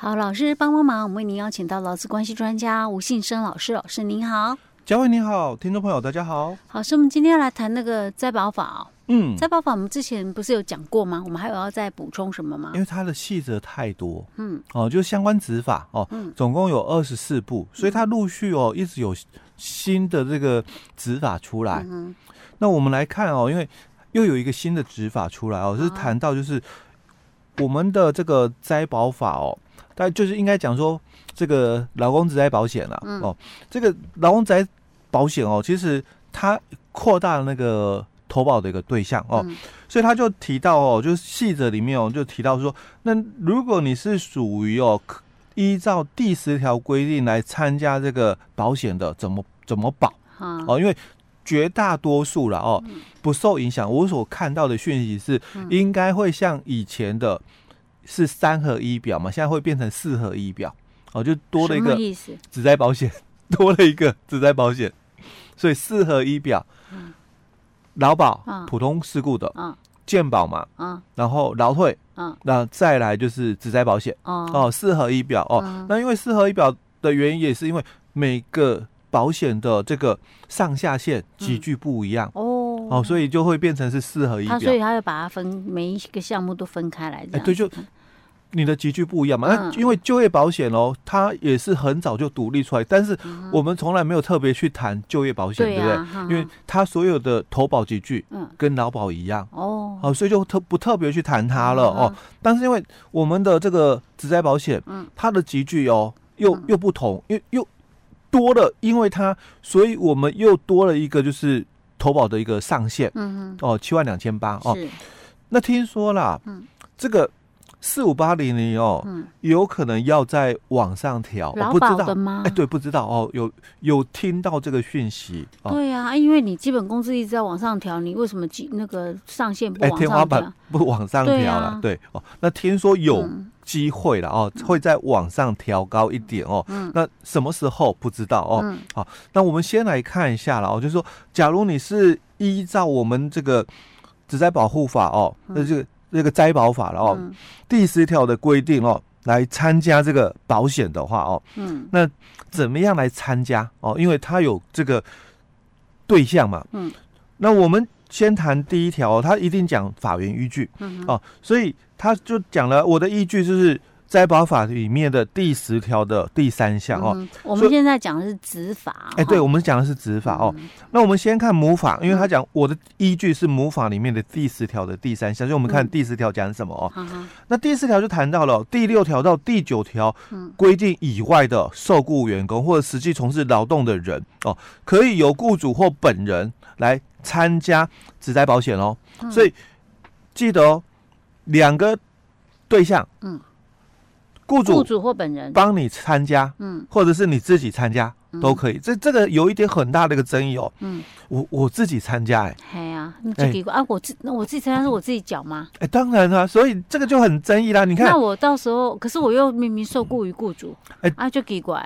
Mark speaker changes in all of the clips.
Speaker 1: 好，老师帮帮忙，我们为您邀请到劳资关系专家吴信生老师，老师您好，
Speaker 2: 嘉惠您好，听众朋友大家好。
Speaker 1: 好，是我们今天要来谈那个灾保法哦。
Speaker 2: 嗯，
Speaker 1: 灾保法我们之前不是有讲过吗？我们还有要再补充什么吗？
Speaker 2: 因为它的细则太多，
Speaker 1: 嗯，
Speaker 2: 哦，就相关执法哦，
Speaker 1: 嗯，
Speaker 2: 总共有二十四部，所以它陆续哦一直有新的这个执法出来。
Speaker 1: 嗯，
Speaker 2: 那我们来看哦，因为又有一个新的执法出来哦，就是谈到就是我们的这个灾保法哦。但就是应该讲说，这个劳工职灾保险了、嗯、哦，这个劳工职灾保险哦，其实它扩大了那个投保的一个对象哦，嗯、所以他就提到哦，就是细则里面哦，就提到说，那如果你是属于哦，依照第十条规定来参加这个保险的，怎么怎么保？
Speaker 1: 嗯、
Speaker 2: 哦，因为绝大多数了哦，不受影响。我所看到的讯息是，应该会像以前的。是三合一表嘛？现在会变成四合一表，哦，就多了一个职灾保险，多了一个职灾保险，所以四合一表，劳保、普通事故的，健保嘛，然后劳退，那再来就是职灾保险，哦，四合一表，哦，那因为四合一表的原因也是因为每个保险的这个上下限级距不一样，哦，哦，所以就会变成是四合一表，
Speaker 1: 所以他要把它分每一个项目都分开来，
Speaker 2: 哎，对，就。你的集聚不一样嘛？那因为就业保险哦，它也是很早就独立出来，但是我们从来没有特别去谈就业保险，对不对？因为它所有的投保级距跟劳保一样。哦，好，所以就特不特别去谈它了哦。但是因为我们的这个职灾保险，它的集聚哦又又不同，又又多了，因为它，所以我们又多了一个就是投保的一个上限，嗯哦，七万两千八哦。那听说啦，这个。四五八零零哦，嗯、有可能要在往上调，我不知道吗？哎，对，不知道哦，有有听到这个讯息？哦、
Speaker 1: 对呀、啊，因为你基本工资一直在往上调，你为什么那个上限不往上调？哎，天花板
Speaker 2: 不往上调了？对哦，那听说有机会了哦，嗯、会在往上调高一点哦。嗯，那什么时候不知道哦？嗯、好，那我们先来看一下了哦，就是说，假如你是依照我们这个职灾保护法哦，那这个。这个灾保法了哦，嗯、第十条的规定哦，来参加这个保险的话哦，嗯，那怎么样来参加哦？因为它有这个对象嘛，嗯，那我们先谈第一条，他一定讲法源依据，嗯，哦，所以他就讲了我的依据就是。灾保法里面的第十条的第三项哦，
Speaker 1: 嗯、我们现在讲的是执法。
Speaker 2: 哎，对，我们讲的是执法哦。嗯、那我们先看母法，因为他讲我的依据是母法里面的第十条的第三项，所以我们看第十条讲什么哦。嗯、那第四条就谈到了第六条到第九条规定以外的受雇员工或者实际从事劳动的人哦，可以由雇主或本人来参加职灾保险哦。嗯、所以记得哦，两个对象，嗯。雇主、雇主或本人帮你参加，嗯，或者是你自己参加都可以。这这个有一点很大的一个争议哦。嗯，我我自己参加，哎，哎呀，那就给过啊，我自那我自己参加是我自己缴吗？哎，当然啊，所以这个就很争议啦。你看，
Speaker 1: 那我到时候，可是我又明明受雇于雇主，哎，啊，就给过。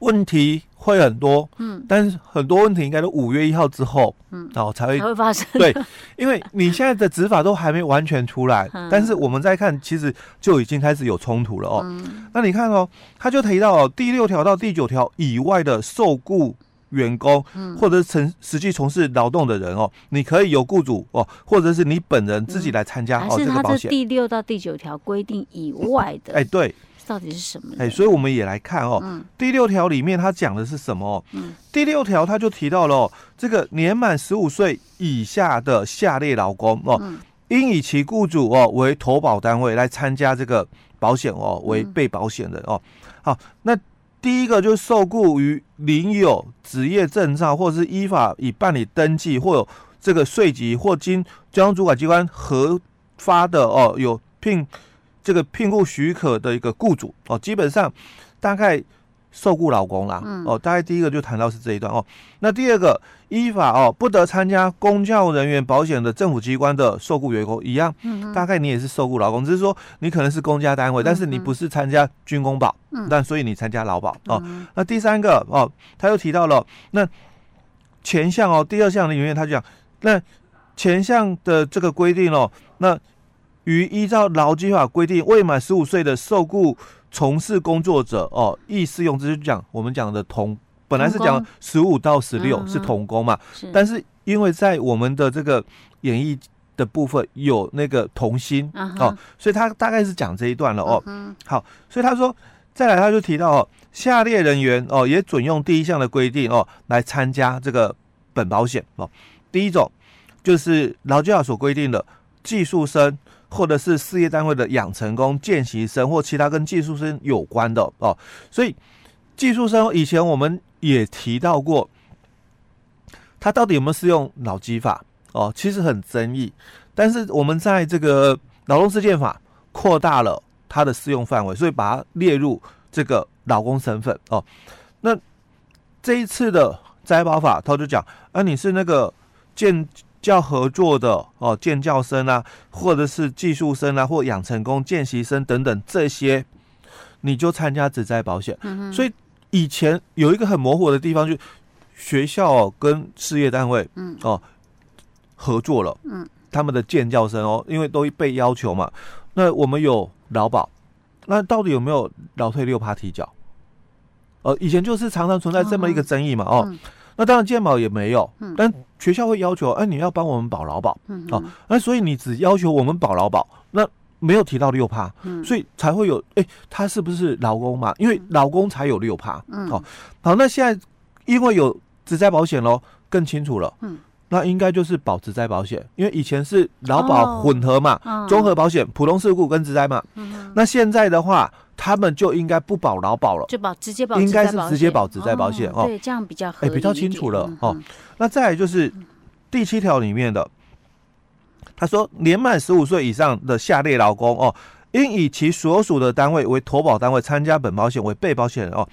Speaker 2: 问题会很多，嗯，但是很多问题应该都五月一号之后，嗯，然后才会
Speaker 1: 才会发生。
Speaker 2: 对，因为你现在的执法都还没完全出来，嗯、但是我们再看，其实就已经开始有冲突了哦。嗯、那你看哦，他就提到哦，第六条到第九条以外的受雇员工，嗯，或者是从实际从事劳动的人哦，你可以由雇主哦，或者是你本人自己来参加、嗯、哦这个保险。是
Speaker 1: 第六到第九条规定以外的，
Speaker 2: 哎，对。
Speaker 1: 到底是什么？
Speaker 2: 哎，所以我们也来看哦，嗯、第六条里面它讲的是什么？嗯、第六条它就提到了、哦、这个年满十五岁以下的下列劳工哦，嗯、应以其雇主哦为投保单位来参加这个保险哦，为被保险人哦。好，那第一个就是受雇于领有职业证照，或者是依法已办理登记，或有这个税籍或经交通主管机关核发的哦，有聘。这个聘雇许可的一个雇主哦，基本上大概受雇劳工啦，嗯、哦，大概第一个就谈到是这一段哦。那第二个依法哦，不得参加公教人员保险的政府机关的受雇员工一样，嗯嗯大概你也是受雇劳工，只是说你可能是公家单位，但是你不是参加军公保，嗯、但所以你参加劳保哦。那第三个哦，他又提到了那前项哦，第二项里面他讲那前项的这个规定哦，那。于依照劳基法规定未满十五岁的受雇从事工作者哦，亦适用。这就讲我们讲的童，本来是讲十五到十六是童工嘛，嗯、但是因为在我们的这个演艺的部分有那个童心、嗯、哦，所以他大概是讲这一段了哦。嗯、好，所以他说再来他就提到哦，下列人员哦也准用第一项的规定哦来参加这个本保险哦。第一种就是劳基法所规定的技术生。或者是事业单位的养成工、见习生或其他跟技术生有关的哦，所以技术生以前我们也提到过，他到底有没有适用脑机法哦？其实很争议，但是我们在这个劳动事件法扩大了它的适用范围，所以把它列入这个劳工身份哦。那这一次的摘保法，他就讲啊，你是那个见。教合作的哦，建教生啊，或者是技术生啊，或养成工、见习生等等这些，你就参加职灾保险。嗯。所以以前有一个很模糊的地方，就学校、哦、跟事业单位嗯哦合作了，嗯，他们的建教生哦，因为都被要求嘛，那我们有劳保，那到底有没有劳退六趴提缴？呃，以前就是常常存在这么一个争议嘛，哦。嗯那当然健保也没有，但学校会要求，哎，你要帮我们保劳保，哦，那所以你只要求我们保劳保，那没有提到六趴，所以才会有，哎，他是不是劳工嘛？因为劳工才有六趴，哦，好，那现在因为有职灾保险喽，更清楚了，嗯。那应该就是保职灾保险，因为以前是劳保混合嘛，综合保险，普通事故跟职灾嘛，那现在的话。他们就应该不保劳保了，
Speaker 1: 就保直接保，
Speaker 2: 应该是直接保职在保险哦。
Speaker 1: 对，这样比较哎、欸、
Speaker 2: 比较清楚了哦。那再来就是第七条里面的，他说年满十五岁以上的下列劳工哦，应以其所属的单位为投保单位，参加本保险为被保险人哦。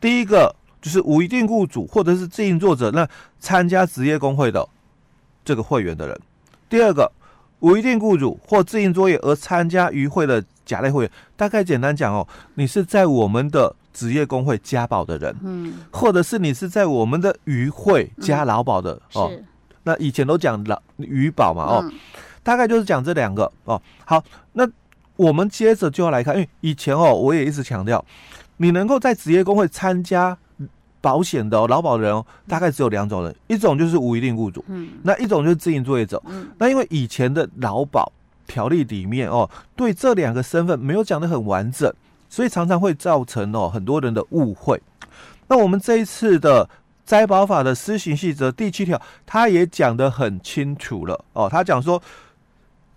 Speaker 2: 第一个就是无一定雇主或者是自营作者，那参加职业工会的这个会员的人。第二个无一定雇主或自营作业而参加与会的。甲类会员，大概简单讲哦，你是在我们的职业工会加保的人，嗯，或者是你是在我们的渔会加劳保的、嗯、哦。那以前都讲劳渔保嘛哦，嗯、大概就是讲这两个哦。好，那我们接着就要来看，因为以前哦，我也一直强调，你能够在职业工会参加保险的、哦、劳保的人哦，大概只有两种人，一种就是无一定雇主，嗯，那一种就是自营作业者，嗯，那因为以前的劳保。条例里面哦，对这两个身份没有讲得很完整，所以常常会造成哦很多人的误会。那我们这一次的灾保法的施行细则第七条，他也讲得很清楚了哦。他讲说，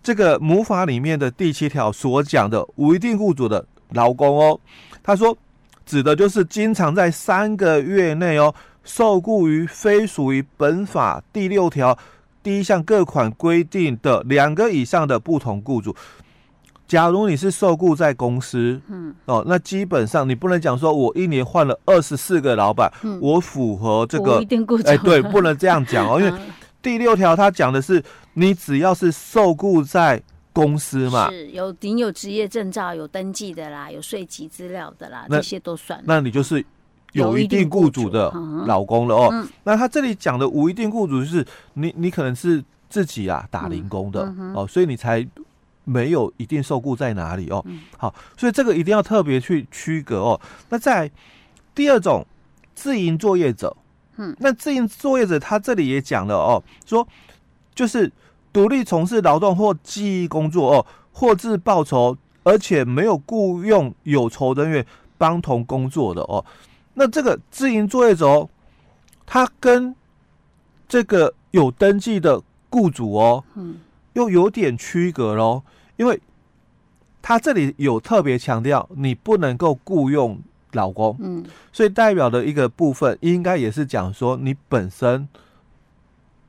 Speaker 2: 这个母法里面的第七条所讲的无一定雇主的劳工哦，他说指的就是经常在三个月内哦受雇于非属于本法第六条。第一项各款规定的两个以上的不同雇主，假如你是受雇在公司，嗯，哦，那基本上你不能讲说，我一年换了二十四个老板，嗯、我符合这个，哎、欸，对，不能这样讲哦，因为 第六条它讲的是，你只要是受雇在公司嘛，
Speaker 1: 是有领有职业证照、有登记的啦，有税籍资料的啦，那这些都算，
Speaker 2: 那你就是。有一定雇主的老公了哦，嗯、那他这里讲的无一定雇主就是你，你可能是自己啊打零工的、嗯、哦，所以你才没有一定受雇在哪里哦。嗯、好，所以这个一定要特别去区隔哦。那在第二种自营作业者，嗯，那自营作业者他这里也讲了哦，说就是独立从事劳动或记忆工作哦，获致报酬，而且没有雇佣有酬人员帮同工作的哦。那这个自营作业者哦，他跟这个有登记的雇主哦，嗯，又有点区隔喽，因为他这里有特别强调，你不能够雇佣老公，嗯，所以代表的一个部分，应该也是讲说你本身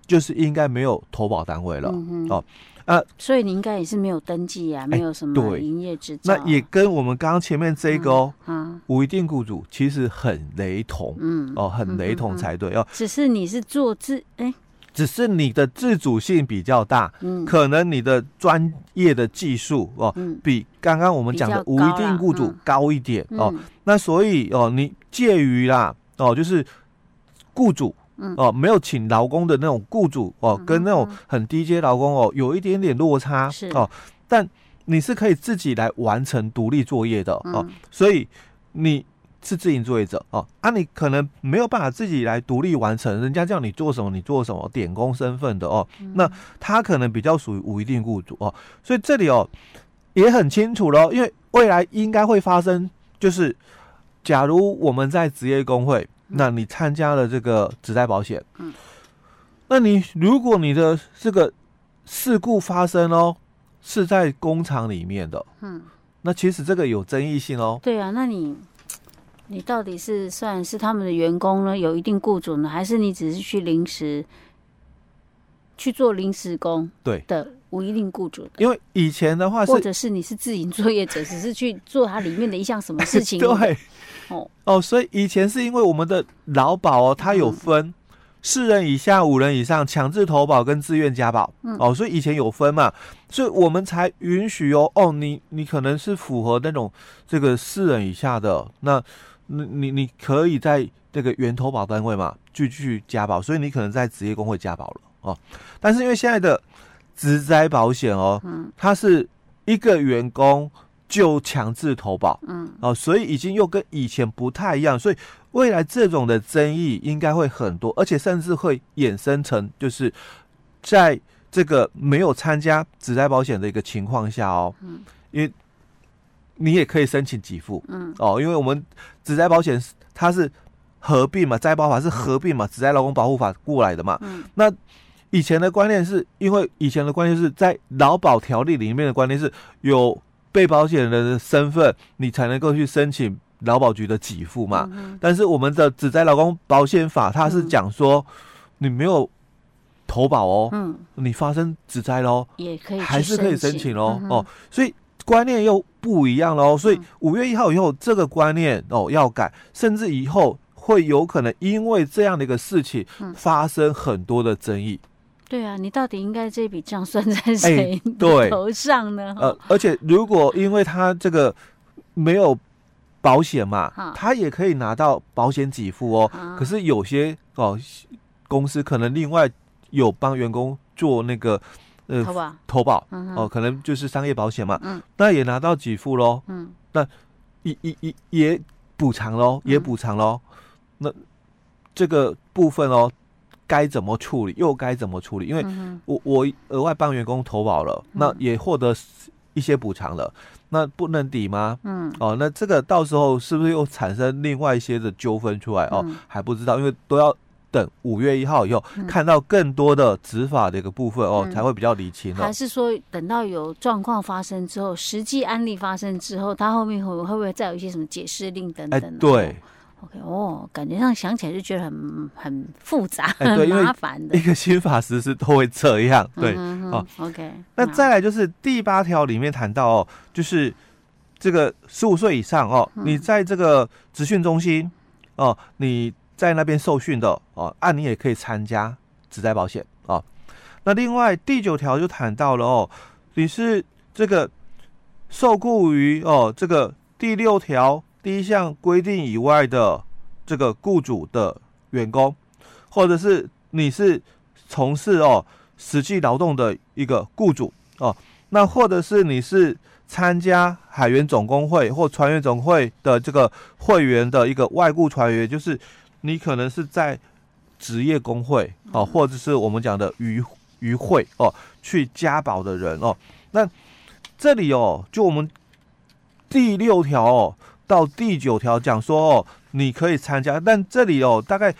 Speaker 2: 就是应该没有投保单位了，嗯、哦。呃，
Speaker 1: 所以你应该也是没有登记啊，没有什么营业执照。
Speaker 2: 那也跟我们刚刚前面这个哦，嗯，无一定雇主其实很雷同，嗯，哦，很雷同才对哦。
Speaker 1: 只是你是做自，哎，
Speaker 2: 只是你的自主性比较大，嗯，可能你的专业的技术哦，比刚刚我们讲的无一定雇主高一点哦。那所以哦，你介于啦，哦，就是雇主。嗯。哦，没有请劳工的那种雇主哦，跟那种很低阶劳工哦，有一点点落差是。哦。但你是可以自己来完成独立作业的哦，所以你是自营作业者哦，啊，你可能没有办法自己来独立完成，人家叫你做什么你做什么，点工身份的哦，那他可能比较属于无一定雇主哦，所以这里哦也很清楚喽，因为未来应该会发生，就是假如我们在职业工会，那你参加了这个职灾保险，嗯那你如果你的这个事故发生哦。是在工厂里面的，嗯，那其实这个有争议性哦。
Speaker 1: 对啊，那你你到底是算是他们的员工呢？有一定雇主呢，还是你只是去临时去做临时工？对的，无一定雇主的。
Speaker 2: 因为以前的话是，
Speaker 1: 或者是你是自营作业者，只是去做它里面的一项什么事情？
Speaker 2: 对，哦哦，所以以前是因为我们的劳保哦，它有分。嗯四人以下、五人以上强制投保跟自愿加保，嗯、哦，所以以前有分嘛，所以我们才允许哦。哦，你你可能是符合那种这个四人以下的，那你你你可以在这个原投保单位嘛继续加保，所以你可能在职业工会加保了哦。但是因为现在的职灾保险哦，嗯，它是一个员工就强制投保，嗯，哦，所以已经又跟以前不太一样，所以。未来这种的争议应该会很多，而且甚至会衍生成，就是在这个没有参加职灾保险的一个情况下哦，嗯，因为你也可以申请给付，嗯，哦，因为我们职灾保险它是合并嘛，灾保法是合并嘛，职灾劳工保护法过来的嘛，嗯，那以前的观念是因为以前的观念是在劳保条例里面的观念是有被保险人的身份，你才能够去申请。劳保局的给付嘛，嗯、但是我们的指灾劳工保险法，它是讲说你没有投保哦，嗯，你发生指灾喽，
Speaker 1: 也可以
Speaker 2: 还是可以申请喽，嗯、哦，所以观念又不一样喽，所以五月一号以后这个观念哦要改，甚至以后会有可能因为这样的一个事情发生很多的争议。嗯、
Speaker 1: 对啊，你到底应该这笔账算在谁头上呢？
Speaker 2: 呃，而且如果因为他这个没有。保险嘛，他也可以拿到保险给付哦。可是有些哦公司可能另外有帮员工做那个呃投保，投保哦，可能就是商业保险嘛，那也拿到给付喽。嗯，那也也也也补偿喽，也补偿喽。那这个部分哦，该怎么处理？又该怎么处理？因为我我额外帮员工投保了，那也获得一些补偿了。那不能抵吗？嗯，哦，那这个到时候是不是又产生另外一些的纠纷出来？哦，还不知道，因为都要等五月一号以后看到更多的执法的一个部分哦，才会比较理清。
Speaker 1: 哦还是说等到有状况发生之后，实际案例发生之后，他后面会会不会再有一些什么解释令等等？哎，对。哦，感觉上想起来就觉得很很复杂，欸、很麻烦的。
Speaker 2: 一个新法实施都会这样，对，嗯、哼哼哦，OK。那再来就是第八条里面谈到哦，就是这个十五岁以上哦，嗯、你在这个职训中心哦，你在那边受训的哦，按你也可以参加职灾保险哦。那另外第九条就谈到了哦，你是这个受雇于哦这个第六条。第一项规定以外的这个雇主的员工，或者是你是从事哦实际劳动的一个雇主哦，那或者是你是参加海员总工会或船员总会的这个会员的一个外雇船员，就是你可能是在职业工会哦，或者是我们讲的渔渔会哦去加保的人哦，那这里哦，就我们第六条哦。到第九条讲说哦，你可以参加，但这里哦，大概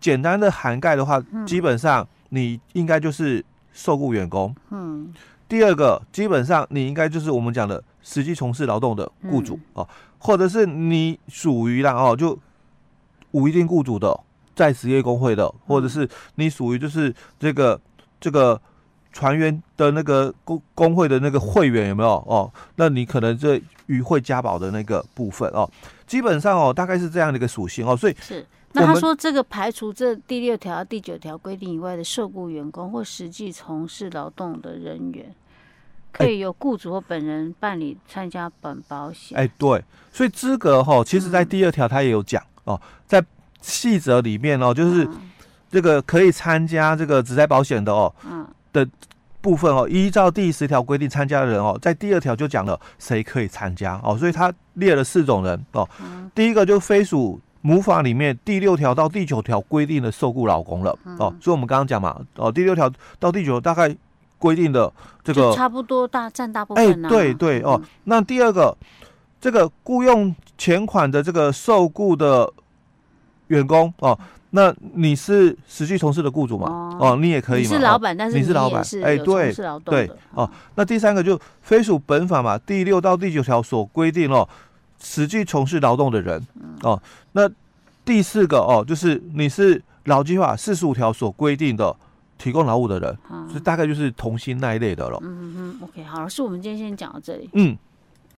Speaker 2: 简单的涵盖的话，嗯、基本上你应该就是受雇员工。嗯。第二个，基本上你应该就是我们讲的实际从事劳动的雇主、嗯、哦，或者是你属于啦哦，就无一定雇主的，在职业工会的，或者是你属于就是这个这个。船员的那个工工会的那个会员有没有哦？那你可能这与会加保的那个部分哦，基本上哦，大概是这样的一个属性哦。所以
Speaker 1: 是那他说这个排除这第六条、第九条规定以外的受雇员工或实际从事劳动的人员，可以由雇主或本人办理参加本保险。
Speaker 2: 哎，对，所以资格哈，其实在第二条他也有讲哦，在细则里面哦，就是这个可以参加这个职灾保险的哦。嗯。的部分哦，依照第十条规定参加的人哦，在第二条就讲了谁可以参加哦，所以他列了四种人哦。嗯、第一个就非属母法里面第六条到第九条规定的受雇老公了、嗯、哦。所以我们刚刚讲嘛哦，第六条到第九大概规定的这个
Speaker 1: 差不多大占大部分、啊。
Speaker 2: 哎，对对哦。嗯、那第二个这个雇佣钱款的这个受雇的员工哦。那你是实际从事的雇主嘛？哦，你也可以嘛。
Speaker 1: 你是老板，但是
Speaker 2: 你是老板，哎，对对哦。那第三个就非属本法嘛，第六到第九条所规定哦，实际从事劳动的人哦。那第四个哦，就是你是劳基法四十五条所规定的提供劳务的人，所以大概就是同心那一类的了。
Speaker 1: 嗯嗯，OK，好了，是我们今天先讲到这里。
Speaker 2: 嗯。